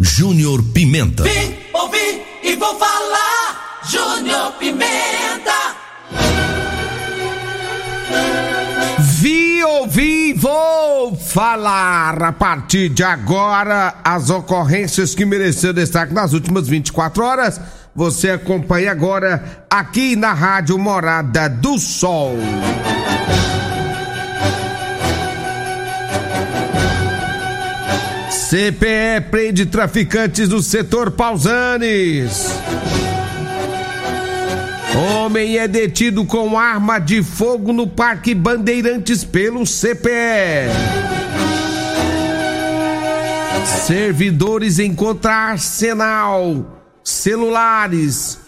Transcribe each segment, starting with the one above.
Júnior Pimenta. Vim, ouvi e vou falar. Júnior Pimenta. Vi, ouvi, vou falar a partir de agora as ocorrências que mereceram destaque nas últimas 24 horas. Você acompanha agora aqui na Rádio Morada do Sol. CPE prende traficantes do setor Pausanes. Homem é detido com arma de fogo no Parque Bandeirantes pelo CPE. Servidores encontram arsenal, celulares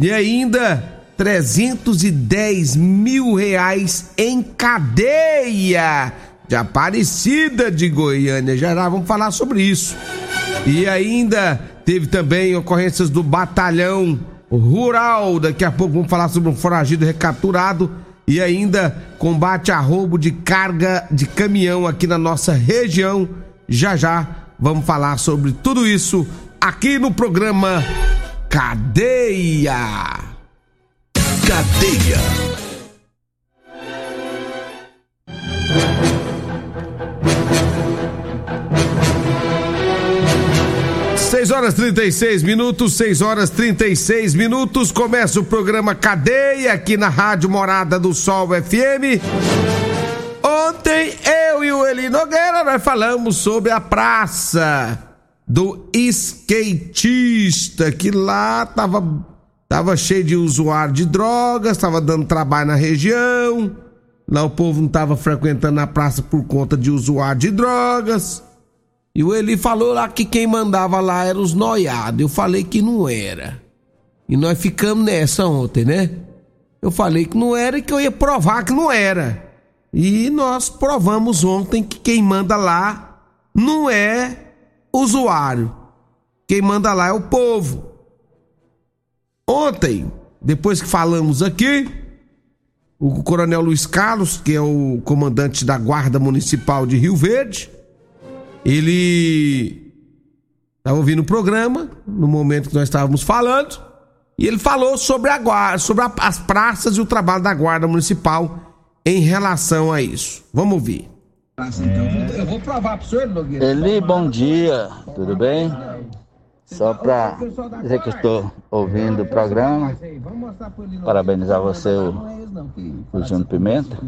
e ainda 310 mil reais em cadeia de Aparecida de Goiânia. Já, já vamos falar sobre isso. E ainda teve também ocorrências do batalhão rural. Daqui a pouco vamos falar sobre um foragido recapturado e ainda combate a roubo de carga de caminhão aqui na nossa região. Já já vamos falar sobre tudo isso aqui no programa Cadeia. Cadeia. 6 horas 36 minutos, 6 horas 36 minutos. Começa o programa Cadeia aqui na Rádio Morada do Sol FM. Ontem eu e o Eli Nogueira nós falamos sobre a praça do skatista, que lá tava, tava cheio de usuário de drogas, tava dando trabalho na região. Lá o povo não tava frequentando a praça por conta de usuário de drogas. E o Eli falou lá que quem mandava lá eram os noiados. Eu falei que não era. E nós ficamos nessa ontem, né? Eu falei que não era e que eu ia provar que não era. E nós provamos ontem que quem manda lá não é usuário. Quem manda lá é o povo. Ontem, depois que falamos aqui, o Coronel Luiz Carlos, que é o comandante da Guarda Municipal de Rio Verde, ele estava ouvindo o programa no momento que nós estávamos falando e ele falou sobre a guarda, sobre a, as praças e o trabalho da guarda municipal em relação a isso. Vamos ouvir. Então, eu vou provar para o senhor, Nogueira. Eli, bom dia, tudo bem? Só para dizer que estou ouvindo o programa, parabenizar você, o, o Júnior Pimenta,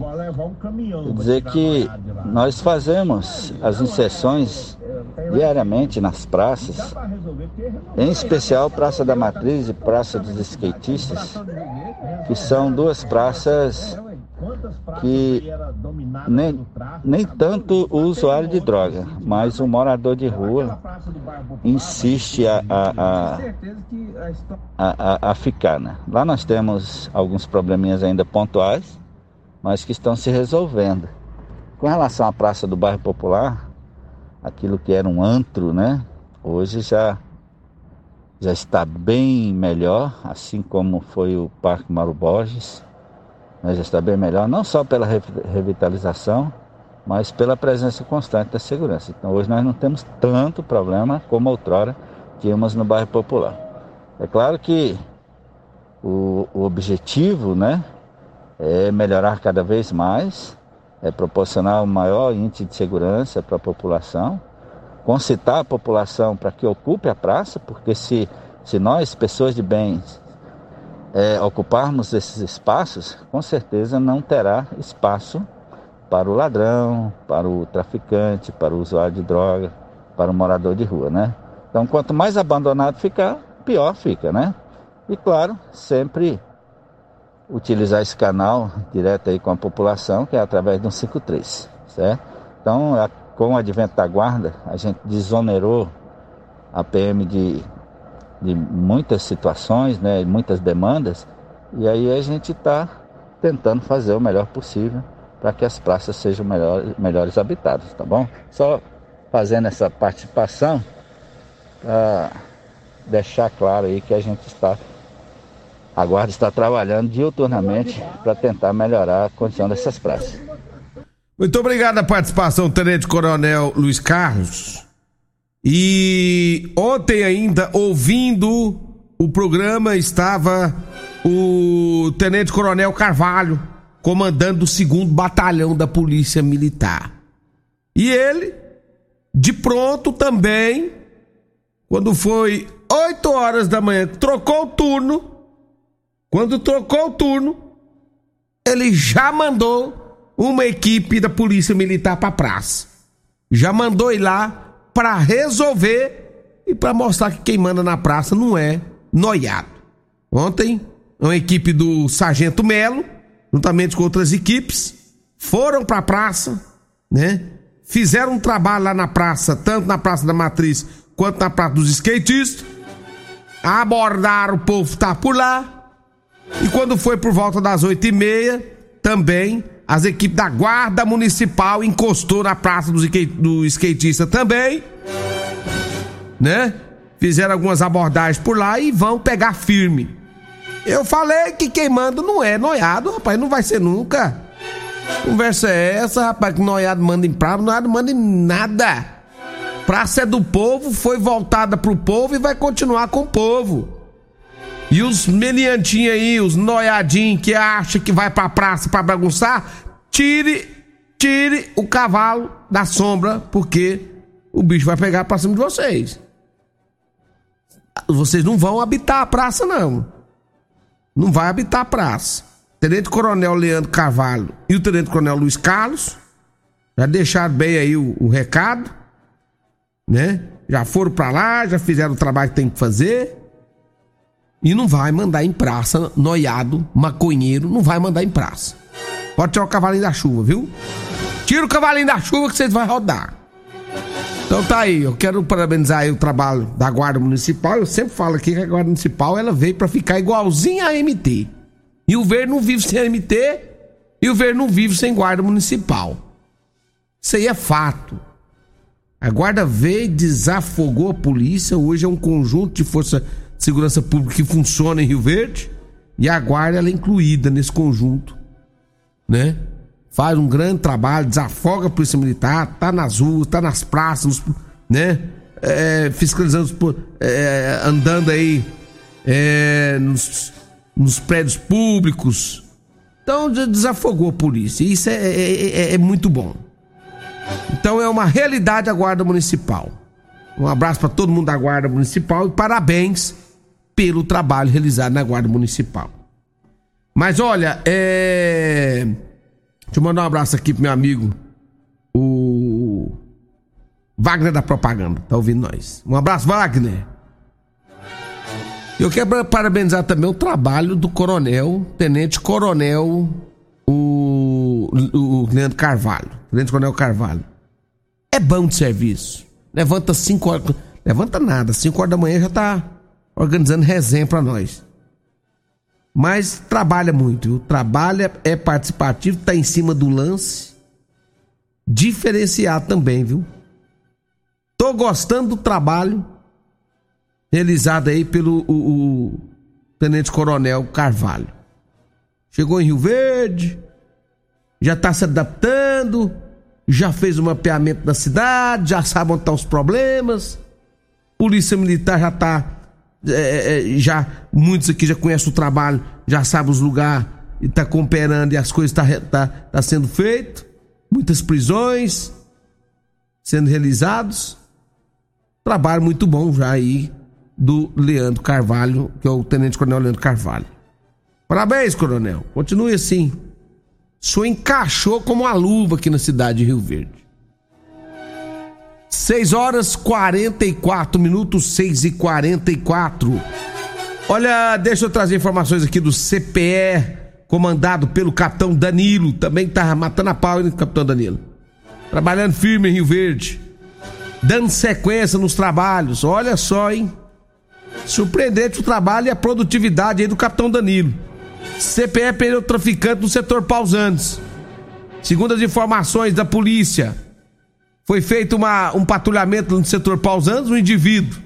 e dizer que nós fazemos as inserções diariamente nas praças, em especial Praça da Matriz e Praça dos Skatistas, que são duas praças que nem, nem tanto o usuário de droga, mas o morador de rua insiste a, a, a, a, a ficar. Né? Lá nós temos alguns probleminhas ainda pontuais, mas que estão se resolvendo. Com relação à Praça do Bairro Popular, aquilo que era um antro, né? Hoje já já está bem melhor, assim como foi o Parque Maru Borges né, já está bem melhor, não só pela revitalização, mas pela presença constante da segurança. Então hoje nós não temos tanto problema como outrora tínhamos no bairro popular. É claro que o, o objetivo né, é melhorar cada vez mais, é proporcionar um maior índice de segurança para a população, concitar a população para que ocupe a praça, porque se, se nós, pessoas de bens, é, ocuparmos esses espaços, com certeza não terá espaço para o ladrão, para o traficante, para o usuário de droga, para o morador de rua, né? Então, quanto mais abandonado ficar, pior fica, né? E claro, sempre utilizar esse canal direto aí com a população, que é através do 53, certo? Então, a, com o advento da guarda, a gente desonerou a PM de, de muitas situações, né, muitas demandas, e aí a gente está tentando fazer o melhor possível para que as praças sejam melhor, melhores habitadas, tá bom? Só fazendo essa participação para deixar claro aí que a gente está, a guarda está trabalhando diuturnamente para tentar melhorar a condição dessas praças. Muito obrigado a participação, Tenente Coronel Luiz Carlos. E ontem ainda, ouvindo o programa, estava o Tenente Coronel Carvalho, comandando o segundo batalhão da Polícia Militar. E ele, de pronto também, quando foi 8 horas da manhã, trocou o turno. Quando trocou o turno, ele já mandou uma equipe da Polícia Militar para praça. Já mandou ir lá para resolver e para mostrar que quem manda na praça não é noiado. Ontem, uma equipe do Sargento Melo, juntamente com outras equipes, foram para a praça, né? Fizeram um trabalho lá na praça, tanto na Praça da Matriz quanto na Praça dos Skatistas. Abordaram o povo que tá por lá. E quando foi por volta das oito e meia, também as equipes da Guarda Municipal encostou na Praça do, do Skatista também. Né? Fizeram algumas abordagens por lá e vão pegar firme. Eu falei que quem manda não é noiado, rapaz, não vai ser nunca. Conversa é essa, rapaz, que noiado manda em praça, noiado manda em nada. Praça é do povo, foi voltada pro povo e vai continuar com o povo. E os meliantinhos aí, os noiadinhos que acham que vai pra praça pra bagunçar, tire, tire o cavalo da sombra, porque o bicho vai pegar pra cima de vocês. Vocês não vão habitar a praça, não. Não vai habitar a praça. Tenente Coronel Leandro Carvalho e o Tenente Coronel Luiz Carlos já deixaram bem aí o, o recado, né? Já foram para lá, já fizeram o trabalho que tem que fazer. E não vai mandar em praça, noiado, maconheiro, não vai mandar em praça. Pode tirar o cavalinho da chuva, viu? Tira o cavalinho da chuva que vocês vão rodar. Então tá aí, eu quero parabenizar o trabalho da Guarda Municipal. Eu sempre falo aqui que a Guarda Municipal ela veio para ficar igualzinha a MT. E o Verde não vive sem MT e o Verde não vive sem Guarda Municipal. Isso aí é fato. A Guarda veio, desafogou a polícia. Hoje é um conjunto de força segurança pública que funciona em Rio Verde. E a Guarda ela é incluída nesse conjunto. Né? Faz um grande trabalho, desafoga a Polícia Militar, tá nas ruas, tá nas praças, né? É, fiscalizando, é, andando aí é, nos, nos prédios públicos. Então desafogou a polícia. Isso é, é, é, é muito bom. Então é uma realidade a Guarda Municipal. Um abraço para todo mundo da Guarda Municipal e parabéns pelo trabalho realizado na Guarda Municipal. Mas olha, é... deixa eu mandar um abraço aqui pro meu amigo, o Wagner da Propaganda, tá ouvindo nós. Um abraço, Wagner. Eu quero parabenizar também o trabalho do coronel, tenente coronel, o, o Leandro Carvalho. Tenente coronel Carvalho. É bom de serviço. Levanta 5 horas. Levanta nada, 5 horas da manhã já tá organizando resenha para nós. Mas trabalha muito, viu? Trabalha, é participativo, tá em cima do lance. Diferenciado também, viu? Tô gostando do trabalho realizada aí pelo o, o Tenente Coronel Carvalho. Chegou em Rio Verde, já está se adaptando, já fez o mapeamento da cidade, já sabe onde estão tá os problemas. Polícia Militar já está, é, é, é, já muitos aqui já conhecem o trabalho, já sabe os lugares e está cooperando e as coisas tá, tá, tá sendo feito. Muitas prisões sendo realizados. Trabalho muito bom já aí do Leandro Carvalho, que é o Tenente Coronel Leandro Carvalho. Parabéns, Coronel. Continue assim. O senhor encaixou como uma luva aqui na cidade de Rio Verde. 6 horas 44 minutos, 6 e 44. Olha, deixa eu trazer informações aqui do CPE, comandado pelo capitão Danilo. Também tá matando a pau, hein, capitão Danilo? Trabalhando firme em Rio Verde. dando sequência nos trabalhos. Olha só, hein? Surpreendente o trabalho e a produtividade aí do capitão Danilo. CPE pneu traficante no setor Pausantes. Segundo as informações da polícia, foi feito uma, um patrulhamento no setor Pausantes, um indivíduo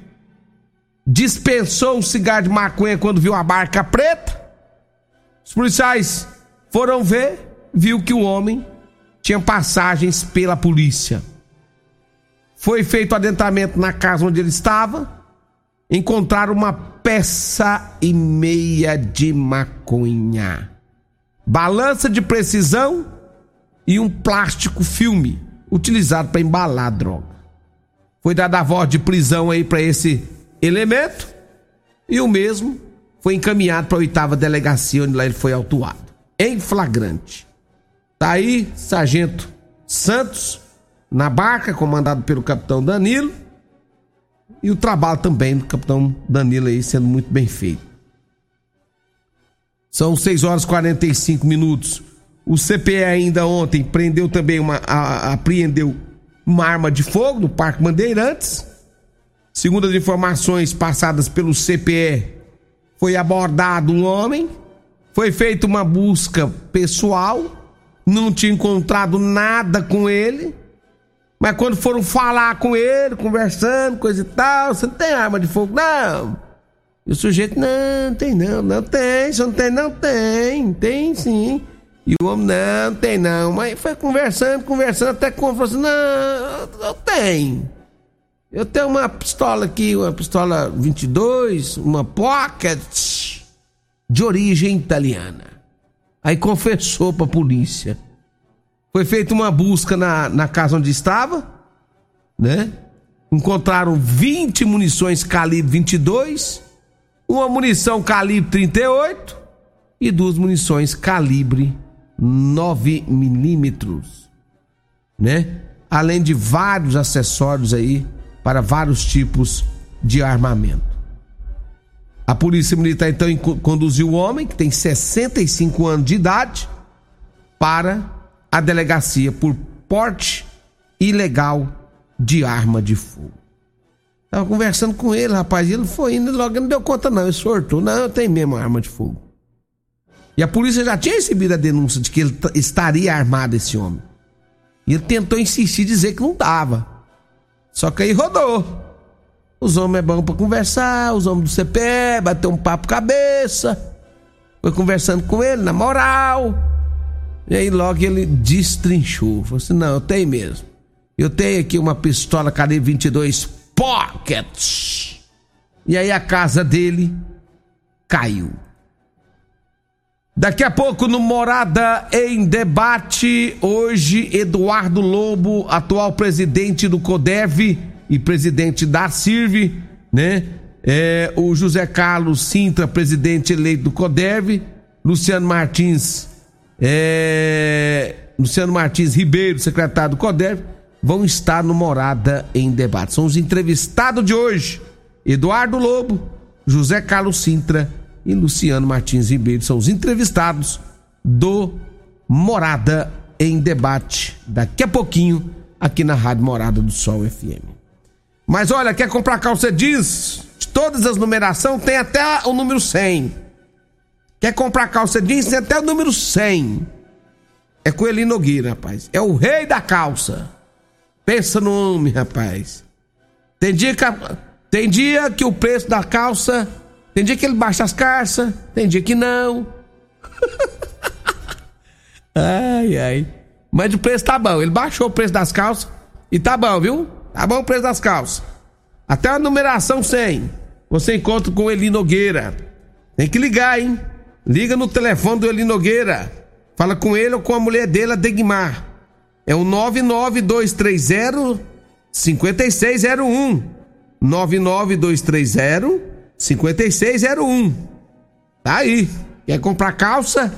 dispensou um cigarro de maconha quando viu a barca preta. Os policiais foram ver, viu que o homem tinha passagens pela polícia. Foi feito adentramento na casa onde ele estava. Encontraram uma peça e meia de maconha, balança de precisão e um plástico filme utilizado para embalar droga. Foi dada a voz de prisão aí para esse elemento e o mesmo foi encaminhado para a oitava delegacia onde lá ele foi autuado em flagrante. Tá aí, sargento Santos na barca, comandado pelo capitão Danilo. E o trabalho também do capitão Danilo aí sendo muito bem feito. São 6 horas e 45 minutos. O CPE ainda ontem prendeu também uma. A, apreendeu uma arma de fogo no Parque Bandeirantes. Segundo as informações passadas pelo CPE, foi abordado um homem, foi feita uma busca pessoal, não tinha encontrado nada com ele. Mas quando foram falar com ele, conversando, coisa e tal, você não tem arma de fogo, não. E o sujeito, não, tem não, não tem, você não tem, não tem, tem sim. E o homem, não, tem não. Mas foi conversando, conversando, até que falou assim, não, eu tenho. Eu tenho uma pistola aqui, uma pistola 22, uma pocket de origem italiana. Aí confessou pra polícia. Foi feita uma busca na, na casa onde estava, né? Encontraram 20 munições calibre 22, uma munição calibre 38 e duas munições calibre 9 milímetros, né? Além de vários acessórios aí para vários tipos de armamento. A polícia militar então conduziu o homem, que tem 65 anos de idade, para a delegacia por porte ilegal de arma de fogo. Tava conversando com ele, rapaz, ele foi indo logo não deu conta não, ele sortou, não, eu tenho mesmo arma de fogo. E a polícia já tinha recebido a denúncia de que ele estaria armado esse homem. E ele tentou insistir dizer que não dava. Só que aí rodou. Os homens é bom para conversar, os homens do CPE, bater um papo cabeça. Foi conversando com ele, na moral. E aí logo ele destrinchou. Falou assim: não, eu tenho mesmo. Eu tenho aqui uma pistola calibre 22 Pockets. E aí a casa dele caiu. Daqui a pouco no Morada em Debate, hoje Eduardo Lobo, atual presidente do CODEV e presidente da CIRV, né? É, o José Carlos Sintra, presidente eleito do CODEV, Luciano Martins é, Luciano Martins Ribeiro, secretário do CODER, vão estar no Morada em Debate. São os entrevistados de hoje. Eduardo Lobo, José Carlos Sintra e Luciano Martins Ribeiro são os entrevistados do Morada em Debate. Daqui a pouquinho, aqui na Rádio Morada do Sol FM. Mas olha, quer comprar calça jeans? De todas as numerações, tem até o número 100 Quer comprar calça jeans? Tem até o número 100. É ele Nogueira, rapaz. É o rei da calça. Pensa no homem, rapaz. Tem dia que, tem dia que o preço da calça. Tem dia que ele baixa as calças. Tem dia que não. ai, ai. Mas o preço tá bom. Ele baixou o preço das calças. E tá bom, viu? Tá bom o preço das calças. Até a numeração 100. Você encontra com Eli Nogueira. Tem que ligar, hein? Liga no telefone do Eli Nogueira. Fala com ele ou com a mulher dele, a Degmar. É o 99230 5601. 99230 5601. Tá aí. Quer comprar calça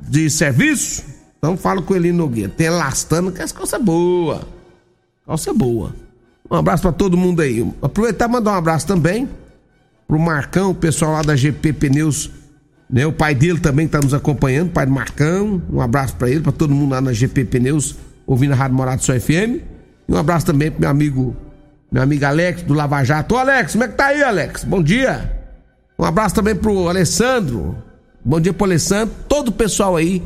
de serviço? Então fala com ele Nogueira. Tem elastano, que é calça boa. Calça boa. Um abraço para todo mundo aí. Aproveitar e mandar um abraço também pro Marcão, o pessoal lá da GP Pneus né? O pai dele também está nos acompanhando, pai do Marcão. Um abraço para ele, para todo mundo lá na GP Pneus, ouvindo a Rádio Morado Só FM. E um abraço também pro meu amigo meu amigo Alex do Lava Jato. Ô Alex, como é que tá aí, Alex? Bom dia. Um abraço também pro Alessandro. Bom dia pro Alessandro. Todo o pessoal aí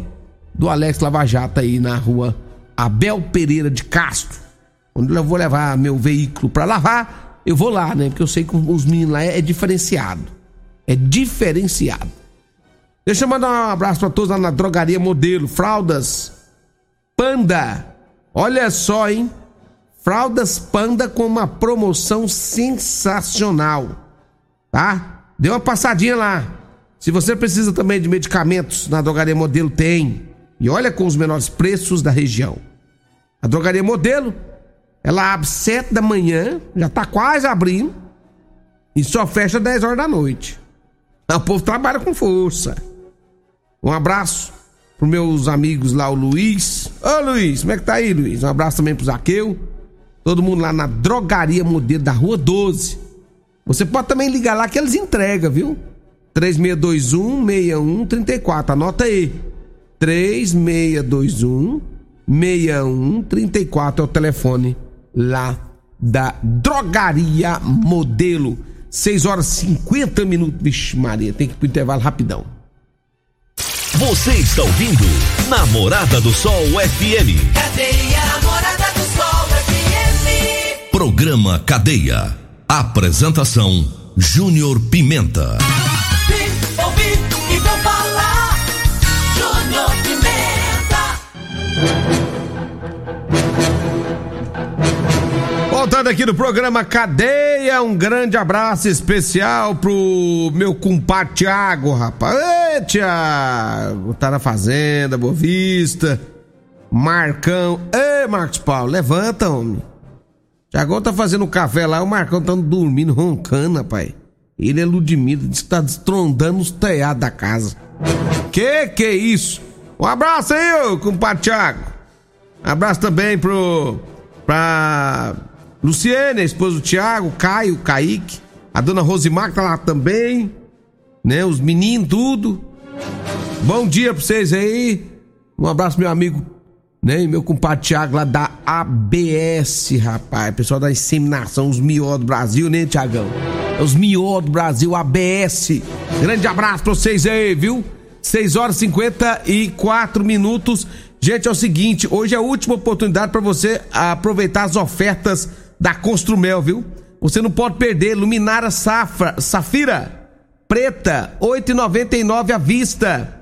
do Alex Lava Jato aí na rua Abel Pereira de Castro. Onde eu vou levar meu veículo para lavar, eu vou lá, né? Porque eu sei que os meninos lá é, é diferenciado. É diferenciado. Deixa eu mandar um abraço para todos lá na drogaria modelo, fraldas Panda. Olha só, hein? Fraldas Panda com uma promoção sensacional. Tá? Dê uma passadinha lá. Se você precisa também de medicamentos, na drogaria modelo tem. E olha com os menores preços da região. A drogaria modelo, ela abre 7 da manhã, já tá quase abrindo, e só fecha 10 horas da noite. O povo trabalha com força. Um abraço pros meus amigos lá, o Luiz. Ô Luiz, como é que tá aí, Luiz? Um abraço também pro Zaqueu. Todo mundo lá na Drogaria Modelo da Rua 12. Você pode também ligar lá que eles entregam, viu? 3621 6134. Anota aí. 3621 6134 é o telefone lá da Drogaria Modelo. 6 horas e 50 minutos. Vixe, Maria, tem que ir pro intervalo rapidão. Você está ouvindo Namorada do Sol FM. Cadeia Namorada do Sol FM. Programa Cadeia. Apresentação Júnior Pimenta. Ouvi. Júnior Pimenta. Voltando aqui no programa Cadeia, um grande abraço especial pro meu compadre Tiago, rapaz. Ê, Tiago, tá na fazenda, Boa Vista. Marcão. Ê, Marcos Paulo, levanta, homem. Tiagão tá fazendo café lá, o Marcão tá dormindo, roncando, rapaz. Ele é Ludmilla, diz que tá destrondando os telhados da casa. Que que é isso? Um abraço aí, ô compadre Tiago. Abraço também pro. pra. Luciene, a esposa do Tiago, Caio, Kaique, a dona Rosimar que tá lá também, né? Os meninos, tudo. Bom dia pra vocês aí. Um abraço, meu amigo, né? E meu compadre Tiago lá da ABS, rapaz. Pessoal da inseminação, os mió do Brasil, né, Tiagão? É os mió do Brasil, ABS. Grande abraço pra vocês aí, viu? 6 horas e 54 minutos. Gente, é o seguinte, hoje é a última oportunidade para você aproveitar as ofertas da Construmel, viu? Você não pode perder luminária safra, safira preta, 8,99 à vista.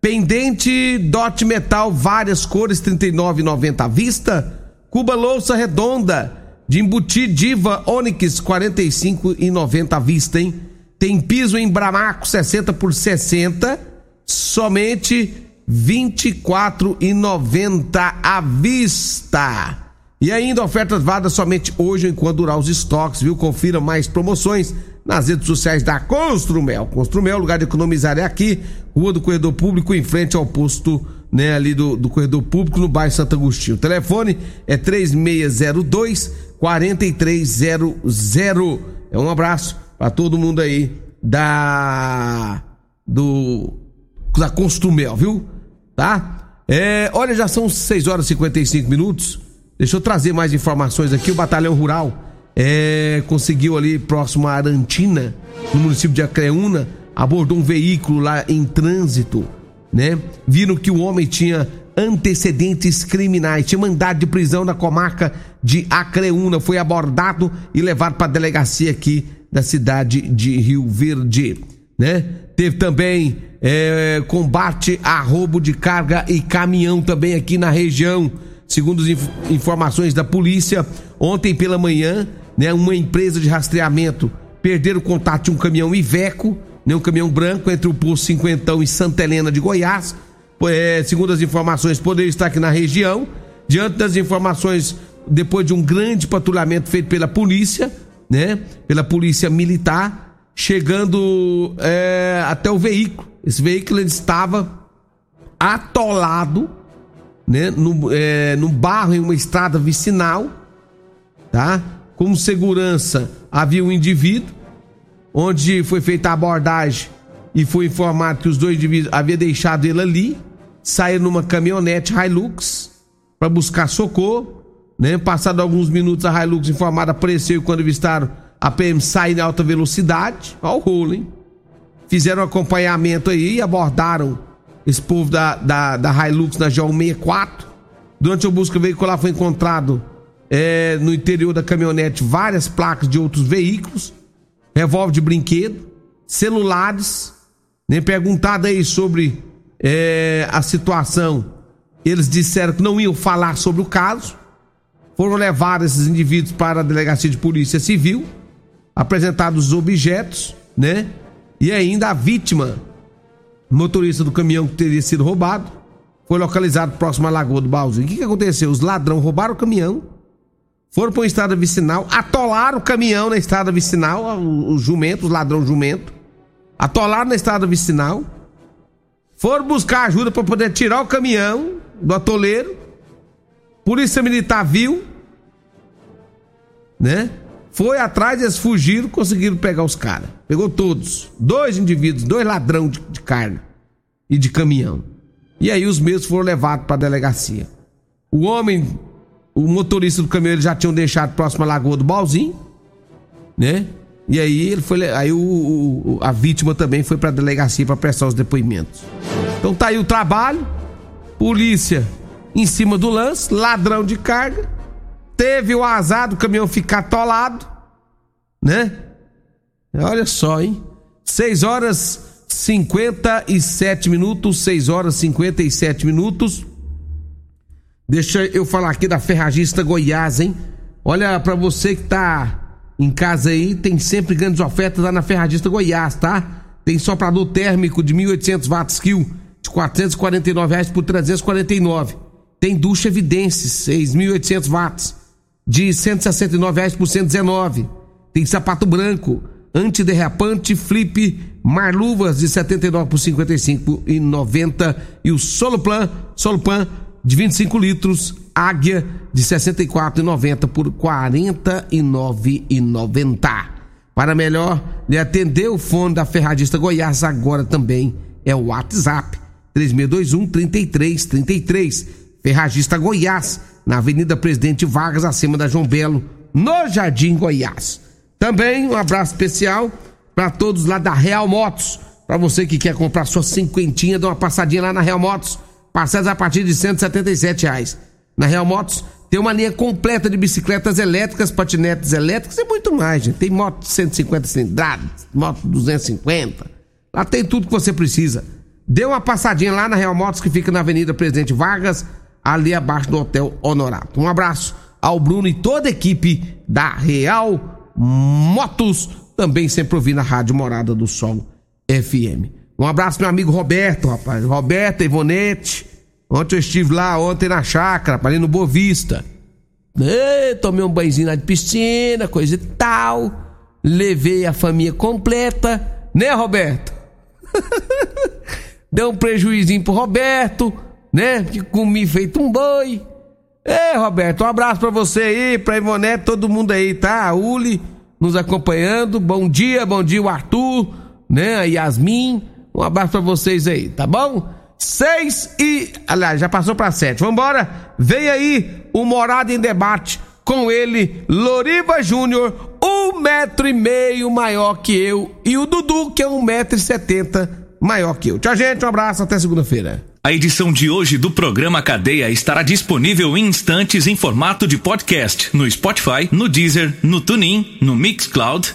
Pendente dot metal várias cores, 39,90 à vista. Cuba louça redonda de embutir Diva Onix 45,90 à vista, hein? Tem piso em Bramaco 60 por 60, somente 24,90 à vista. E ainda ofertas válidas somente hoje enquanto durar os estoques, viu? Confira mais promoções nas redes sociais da Construmel. Construmel, lugar de economizar é aqui, Rua do Corredor Público, em frente ao posto, né, ali do, do Corredor Público, no bairro Santo Agostinho. O telefone é 3602 4300. É um abraço para todo mundo aí da do da Construmel, viu? Tá? É, olha, já são 6 horas e 55 minutos. Deixa eu trazer mais informações aqui. O Batalhão Rural é, conseguiu ali próximo a Arantina, no município de Acreúna, abordou um veículo lá em trânsito, né? Viram que o homem tinha antecedentes criminais, tinha mandado de prisão na comarca de Acreúna, foi abordado e levado para a delegacia aqui da cidade de Rio Verde, né? Teve também é, combate a roubo de carga e caminhão também aqui na região. Segundo as inf informações da polícia, ontem pela manhã, né, uma empresa de rastreamento perderam o contato de um caminhão Iveco, né, um caminhão branco entre o posto Cinquentão e Santa Helena de Goiás. É, segundo as informações, poderia estar aqui na região. Diante das informações, depois de um grande patrulhamento feito pela polícia, né, pela polícia militar, chegando é, até o veículo. Esse veículo estava atolado, né, no, é, no barro em uma estrada vicinal, tá? Como segurança havia um indivíduo, onde foi feita a abordagem e foi informado que os dois indivíduos haviam deixado ele ali, saíram numa caminhonete Hilux para buscar socorro. né? Passado alguns minutos, a Hilux informada apareceu quando avistaram a PM sair em alta velocidade. Olha o rolo, hein? Fizeram acompanhamento aí e abordaram esse povo da, da, da Hilux na G164. Durante a busca veicular foi encontrado é, no interior da caminhonete várias placas de outros veículos, revólver de brinquedo, celulares. Nem perguntado aí sobre é, a situação, eles disseram que não iam falar sobre o caso. Foram levados esses indivíduos para a delegacia de polícia civil, apresentados os objetos, né? E ainda a vítima, motorista do caminhão que teria sido roubado, foi localizado próximo à Lagoa do Balzinho. O que, que aconteceu? Os ladrões roubaram o caminhão, foram para uma estrada vicinal, atolaram o caminhão na estrada vicinal, os jumentos, os ladrões jumento, atolaram na estrada vicinal, foram buscar ajuda para poder tirar o caminhão do atoleiro. Polícia Militar viu, né? Foi atrás, eles fugiram, conseguiram pegar os caras. Pegou todos. Dois indivíduos, dois ladrão de, de carga e de caminhão. E aí os mesmos foram levados para a delegacia. O homem, o motorista do caminhão, já tinham deixado próximo à Lagoa do Balzinho, né? E aí ele foi, aí o, o a vítima também foi para a delegacia para prestar os depoimentos. Então tá aí o trabalho. Polícia em cima do lance, ladrão de carga. Teve o azar do caminhão ficar atolado, né? Olha só, hein? 6 horas 57 minutos, 6 horas 57 minutos. Deixa eu falar aqui da Ferragista Goiás, hein? Olha para você que tá em casa aí, tem sempre grandes ofertas lá na Ferragista Goiás, tá? Tem soprador térmico de 1800 watts kill de 449 reais por 349. Tem ducha Evidências, 6.800 watts de 169 reais por 119. Tem sapato branco, antiderrapante, flip, marluvas de 79 por 55 e 90 e o Soloplan, Soloplan de 25 litros, Águia de 64,90 por 49,90. Para melhor lhe atender o fone da Ferradista Goiás agora também é o WhatsApp 3621 3333. Ferragista Goiás, na Avenida Presidente Vargas, acima da João Belo, no Jardim Goiás. Também um abraço especial para todos lá da Real Motos. Para você que quer comprar sua cinquentinha, dá uma passadinha lá na Real Motos. Parcelas a partir de 177 reais. Na Real Motos tem uma linha completa de bicicletas elétricas, patinetes elétricos e muito mais, gente. Tem moto de 150 cilindradas, moto 250. Lá tem tudo que você precisa. Dê uma passadinha lá na Real Motos que fica na Avenida Presidente Vargas, ali abaixo do Hotel Honorato. Um abraço ao Bruno e toda a equipe da Real Motos, também sempre ouvindo a Rádio Morada do Sol FM. Um abraço meu amigo Roberto, rapaz. Roberto, Ivonete. Ontem eu estive lá, ontem na chácara, ali no Boa Vista. E, tomei um banhozinho lá de piscina, coisa e tal. Levei a família completa, né, Roberto? Deu um prejuízo pro Roberto, né? Que comi feito um boi. É, Roberto, um abraço pra você aí, pra Ivonete, todo mundo aí, tá? A Uli nos acompanhando. Bom dia, bom dia, o Arthur, né? A Yasmin. Um abraço pra vocês aí, tá bom? Seis e. Aliás, já passou pra sete. Vambora? Vem aí o Morada em Debate com ele, Loriva Júnior, um metro e meio maior que eu, e o Dudu, que é um metro e setenta maior que eu. Tchau, gente. Um abraço. Até segunda-feira. A edição de hoje do programa Cadeia estará disponível em instantes em formato de podcast no Spotify, no Deezer, no TuneIn, no Mixcloud,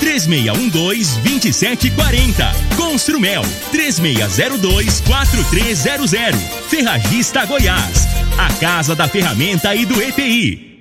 3612-2740. Construmel 3602-4300. Ferragista Goiás. A Casa da Ferramenta e do EPI.